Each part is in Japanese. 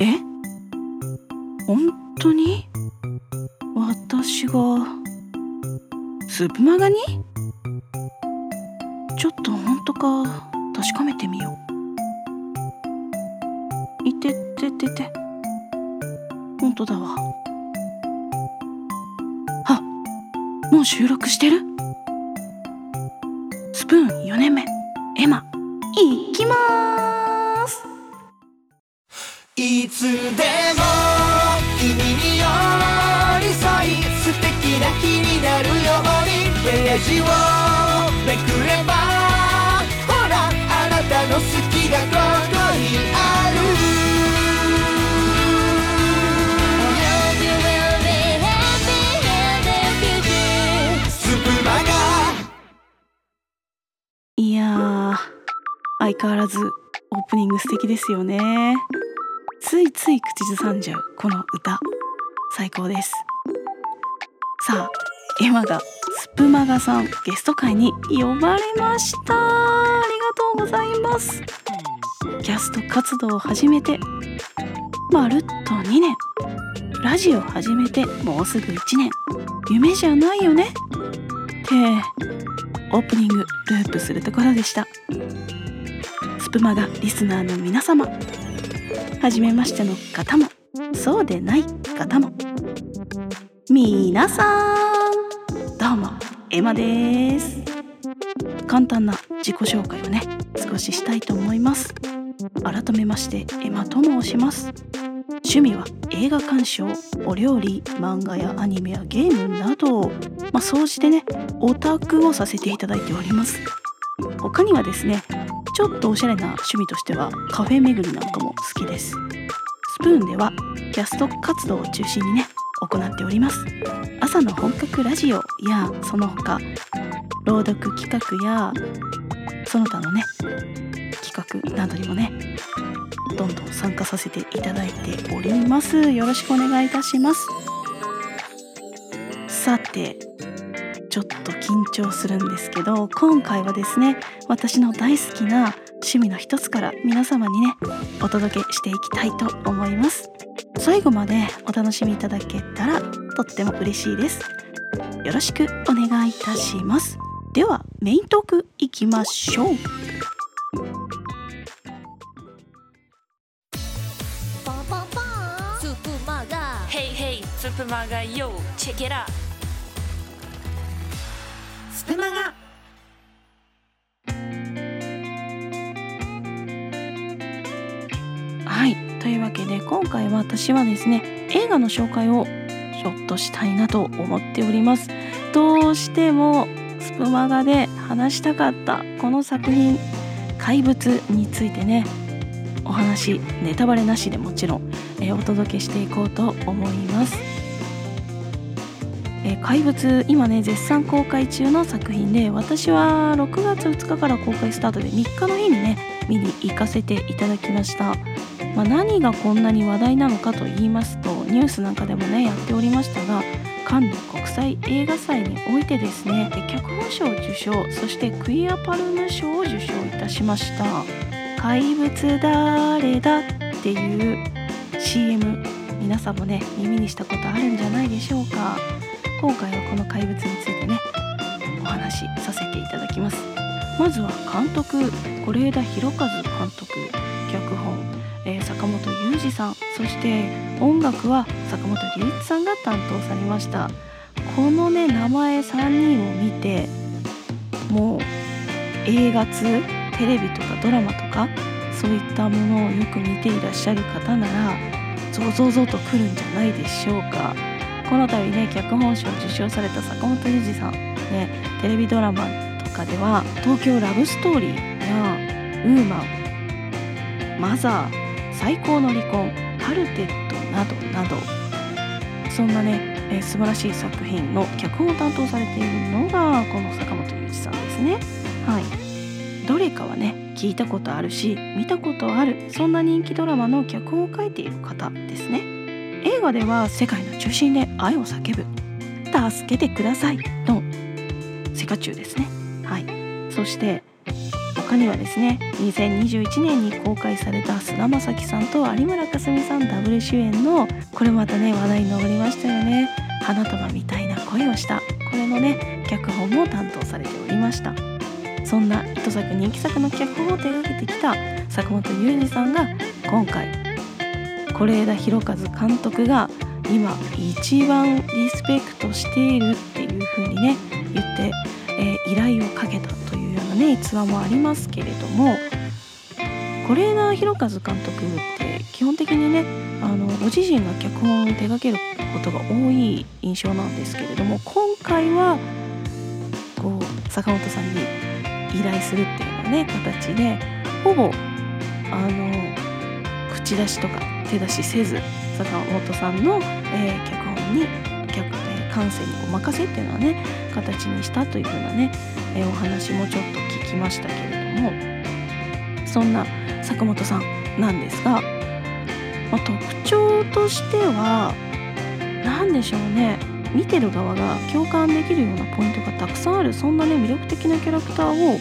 え？本当に？私が？スープマガに？ちょっと本当か？確かめてみよう。いてててて。本当だわ。あもう収録してる？スプーン4年目。エマいきます。いつでも君に寄り添い素敵な日になるようにページをめくればほらあなたの好きがここにある。いや相変わらずオープニング素敵ですよね。ついつい口ずさんじゃうこの歌。最高です。さあエマがスプマガさんゲスト会に呼ばれました。ありがとうございます。キャスト活動を始めてまるっと2年。ラジオ始めてもうすぐ1年。夢じゃないよね。ってオープニングループするところでした。スプマガリスナーの皆様はじめましての方もそうでない方も皆さんどうもエマです。簡単な自己紹介をね少ししたいと思います。改めましてエマと申します。趣味は映画鑑賞お料理漫画やアニメやゲームなどまあ総じてねオタクをさせていただいております。他にはですねちょっとおしゃれな趣味としてはカフェ巡りなんかも好きです。スプーンではキャスト活動を中心にね行っております。朝の本格ラジオやその他朗読企画やその他のね企画などにもねどんどん参加させていただいております。よろしくお願いいたします。さてちょっと緊張するんですけど今回はですね私の大好きな趣味の一つから皆様にねお届けしていきたいと思います。最後までお楽しみいただけたらとっても嬉しいです。よろしくお願いいたします。ではメイントークいきましょう。スープマガ。Hey hey, Super Maga Yo, check it out. スプマガはいというわけで今回は私はですね映画の紹介をちょっとしたいなと思っております。どうしてもスプマガで話したかったこの作品怪物についてねお話ネタバレなしでもちろん、えお届けしていこうと思います、えー怪物今ね絶賛公開中の作品で私は6月2日から公開スタートで3日の日にね見に行かせていただきましたまあ、何がこんなに話題なのかと言いますとニュースなんかでもねやっておりましたがカンヌ国際映画祭においてですね脚本賞を受賞そしてクイアパルム賞を受賞いたしました「怪物誰だ?」っていう CM 皆さんもね耳にしたことあるんじゃないでしょうか今回はこの怪物についてねお話しさせていただきます。まずは監督是枝裕和監督脚本えー坂本雄二さんそして音楽は坂本龍一さんが担当されました。このね名前3人を見てもう映画通テレビとかドラマとかそういったものをよく見ていらっしゃる方ならゾゾゾと来るんじゃないでしょうか。この度ね脚本賞を受賞された坂本雄二さん。ねテレビドラマとかでは「東京ラブストーリー」や「ウーマン」「マザー」最高の離婚カルテットなどなど。そんなね、えー素晴らしい作品の脚本を担当されているのがこの坂本龍一さんですね。はい。どれかはね聞いたことあるし見たことあるそんな人気ドラマの脚本を書いている方ですね。映画では世界の中心で愛を叫ぶ。助けてください。の。セカチュウですね。はい。そして他にはですね2021年に公開された菅田将暉さんと有村架純さんダブル主演のこれまたね話題に上りましたよね。花束みたいな恋をした。これのね脚本も担当されておりました。そんな糸作人気作の脚本を手掛けてきた坂本雄二さんが今回是枝裕和監督が今一番リスペクトしているっていう風にね言って、えー依頼をかけたというようなね逸話もありますけれども是枝裕和監督って基本的にねあのご自身が脚本を手掛けることが多い印象なんですけれども今回はこう坂本さんに依頼するっていうようなね形でほぼあの口出しとか手出しせず坂本さんの、えー脚本に脚、えー感性にお任せっていうのはね形にしたというふうなね、えーお話もちょっと聞きましたけれどもそんな坂本さんなんですが、まあ、特徴としては何でしょうね見てる側が共感できるようなポイントがたくさんあるそんなね魅力的なキャラクターを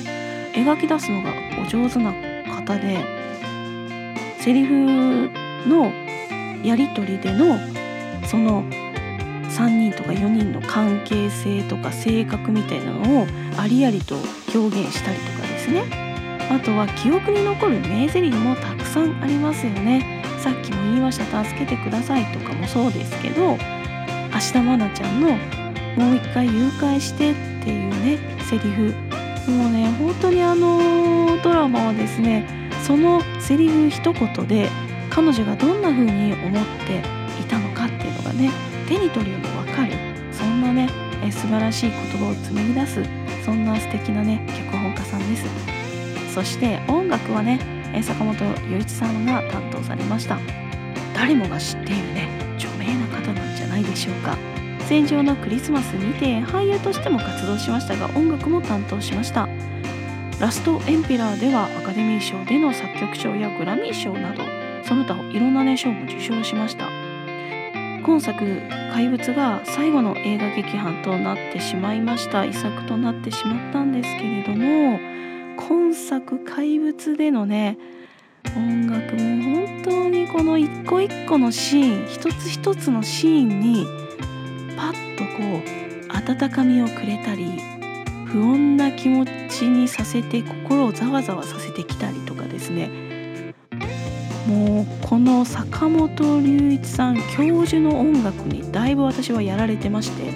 描き出すのがお上手な方でセリフのやり取りでのその3人とか4人の関係性とか性格みたいなのをありありと表現したりとかですね。あとは記憶に残る名台詞もたくさんありますよね。さっきも言いました「助けてください」とかもそうですけど芦田愛菜ちゃんの「もう一回誘拐して」っていうねセリフ。もうね本当にあのドラマはですねそのセリフ一言で彼女がどんな風に思っていたのかっていうのがね手に取るように分かる。そんなねえ素晴らしい言葉を紡ぎ出すそんな素敵なね脚本家さんです。そして音楽はねえ坂本雄一さんが担当されました。誰もが知っているね著名な方なんじゃないでしょうか。戦場のクリスマスにて俳優としても活動しましたが音楽も担当しました。ラストエンペラーではアカデミー賞での作曲賞やグラミー賞などその他いろんなね賞も受賞しました。今作「怪物」が最後の映画劇版となってしまいました。遺作となってしまったんですけれども今作「怪物」でのね音楽も本当にこの一個一個のシーン一つ一つのシーンにパッとこう温かみをくれたり不穏な気持ちにさせて心をざわざわさせてきたりとかですね。もうこの坂本龍一さん教授の音楽にだいぶ私はやられてまして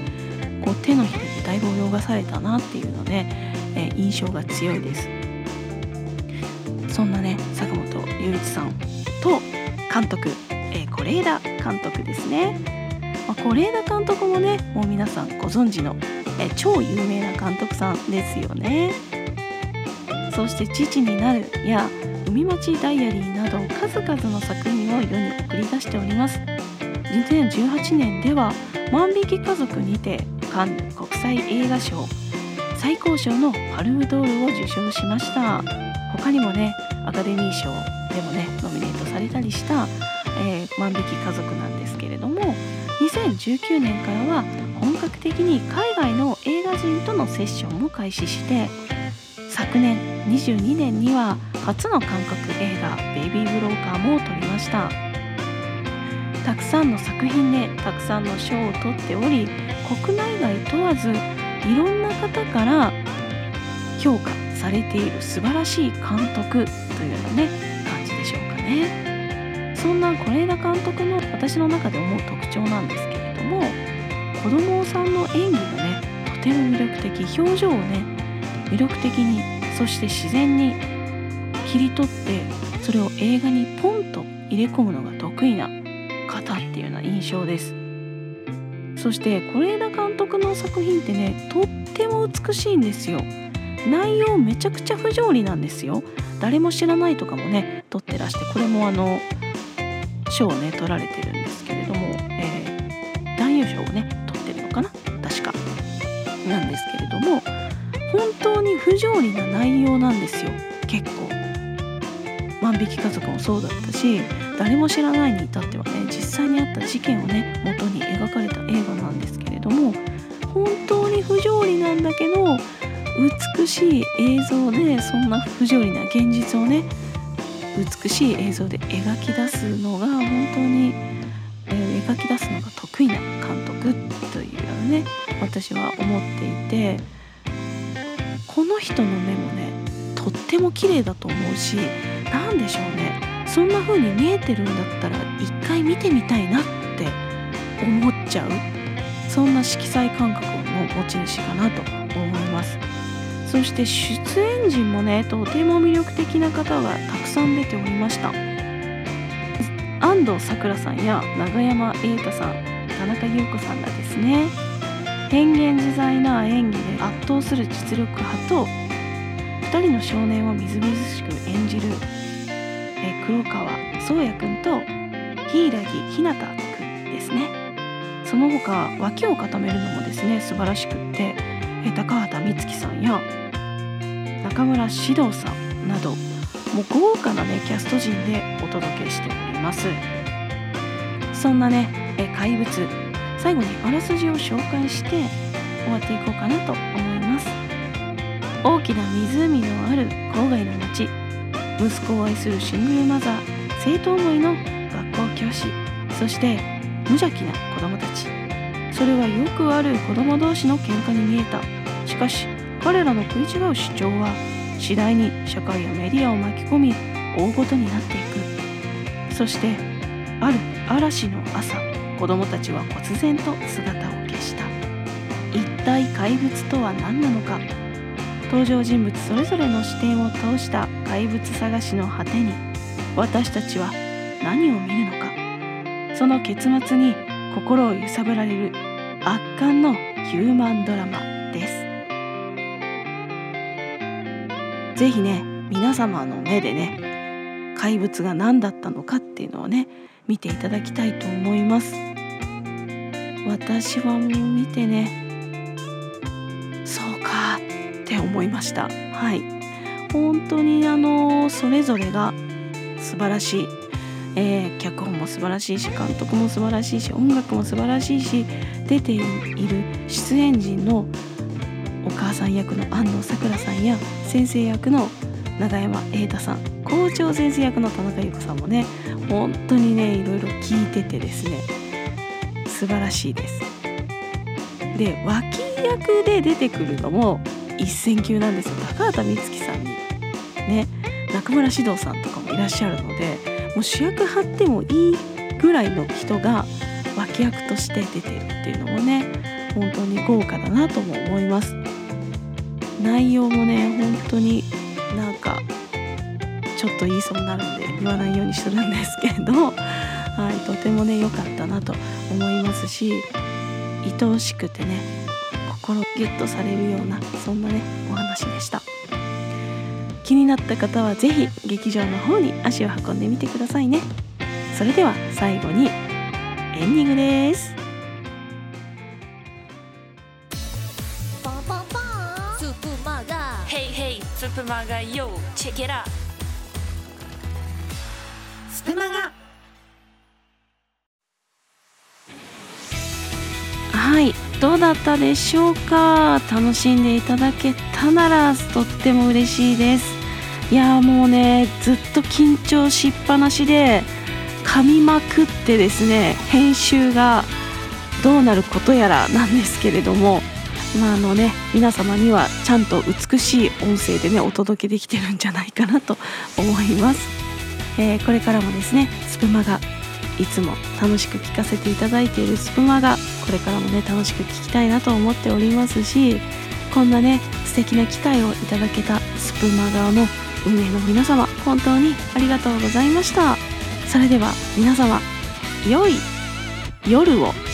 こう手のひらにだいぶ泳がされたなっていうのね、え印象が強いです。そんなね坂本龍一さんと監督え是枝監督ですね。まあ是枝監督もねもう皆さんご存知のえ超有名な監督さんですよね。そして「父になる」や「海町ダイアリー」など数々の作品を世に送り出しております。2018年では「万引き家族」にてカンヌ国際映画賞最高賞のパルムドールを受賞しました。他にもねアカデミー賞でもねノミネートされたりした「えー万引き家族」なんですけれども2019年からは本格的に海外の映画人とのセッションも開始して昨年22年には初の韓国映画「ベイビー・ブローカー」も撮りました。たくさんの作品でたくさんの賞を取っており国内外問わずいろんな方から評価されている素晴らしい監督というようなね感じでしょうかね。そんな是枝監督の私の中で思う特徴なんですけれども子供さんの演技がねとても魅力的表情をね魅力的にそして自然に切り取ってそれを映画にポンと入れ込むのが得意な方っていうような印象です。そして是枝監督の作品ってねとっても美しいんですよ。内容めちゃくちゃ不条理なんですよ。誰も知らないとかもね撮ってらしてこれもあの賞をね取られてるんですけれども、えー男優賞をね取ってるのかな確かなんですけれども本当に不条理な内容なんですよ。結構。万引き家族もそうだったし誰も知らないに至ってはね実際にあった事件をね元に描かれた映画なんですけれども本当に不条理なんだけど美しい映像でそんな不条理な現実をね美しい映像で描き出すのが本当に、えー描き出すのが得意な監督というのをね私は思っていてこの人の目もねとっても綺麗だと思うし何でしょうね。そんな風に見えてるんだったら一回見てみたいなって思っちゃう。そんな色彩感覚の持ち主かなと思います。そして出演陣もねとても魅力的な方がたくさん出ておりました。安藤サクラさんや永山瑛太さん田中優子さんらですね。変幻自在な演技で圧倒する実力派と2人の少年をみずみずしく演じる黒川宗也くんと柊ひなたくんですね。その他脇を固めるのもですね素晴らしくって高畑充希さんや中村獅童さんなどもう豪華なねキャスト陣でお届けしております。そんなねえ怪物最後にあらすじを紹介して終わっていこうかなと思います。大きな湖のある郊外の町息子を愛するシングルマザー生徒思いの学校教師そして無邪気な子供たち。それはよくある子供同士の喧嘩に見えた。しかし彼らの食い違う主張は次第に社会やメディアを巻き込み大ごとになっていく。そしてある嵐の朝子供たちは忽然と姿を消した。一体怪物とは何なのか。登場人物それぞれの視点を通した怪物探しの果てに私たちは何を見るのか。その結末に心を揺さぶられる圧巻のヒューマンドラマです。ぜひね皆様の目でね怪物が何だったのかっていうのをね見ていただきたいと思います。私はもう見てねそうかって思いました。はい。本当にあのそれぞれが素晴らしい、えー脚本も素晴らしいし監督も素晴らしいし音楽も素晴らしいし出ている出演陣のお母さん役の安藤サクラさんや先生役の永山瑛太さん校長先生役の田中優子さんもね本当にねいろいろ聞いててですね素晴らしいです。で脇役で出てくるのも一線級なんですよ。高畑充希さんね中村獅童さんとかもいらっしゃるのでもう主役張ってもいいぐらいの人が脇役として出てるっていうのもね本当に豪華だなとも思います。内容もね本当になんかちょっと言いそうになるんで言わないようにするんですけれど、はい、とてもね良かったなと思いますし愛おしくてね心ギュッとされるようなそんなねお話でした。気になった方は是非劇場の方に足を運んでみてくださいね。それでは最後にエンディングです。パンパンパン。スープマガ。嘿嘿，スプマガ Yo check it out スプマガ。はいどうだったでしょうか？楽しんでいただけたならとっても嬉しいですいやもうねずっと緊張しっぱなしで噛みまくってですね編集がどうなることやらなんですけれどもまあのね皆様にはちゃんと美しい音声でねお届けできてるんじゃないかなと思います、えーこれからもですねスプマがいつも楽しく聞かせていただいているスプマがこれからもね楽しく聞きたいなと思っておりますしこんなね素敵な機会をいただけたスプマガの運営の皆様本当にありがとうございました。それでは皆様良い夜を。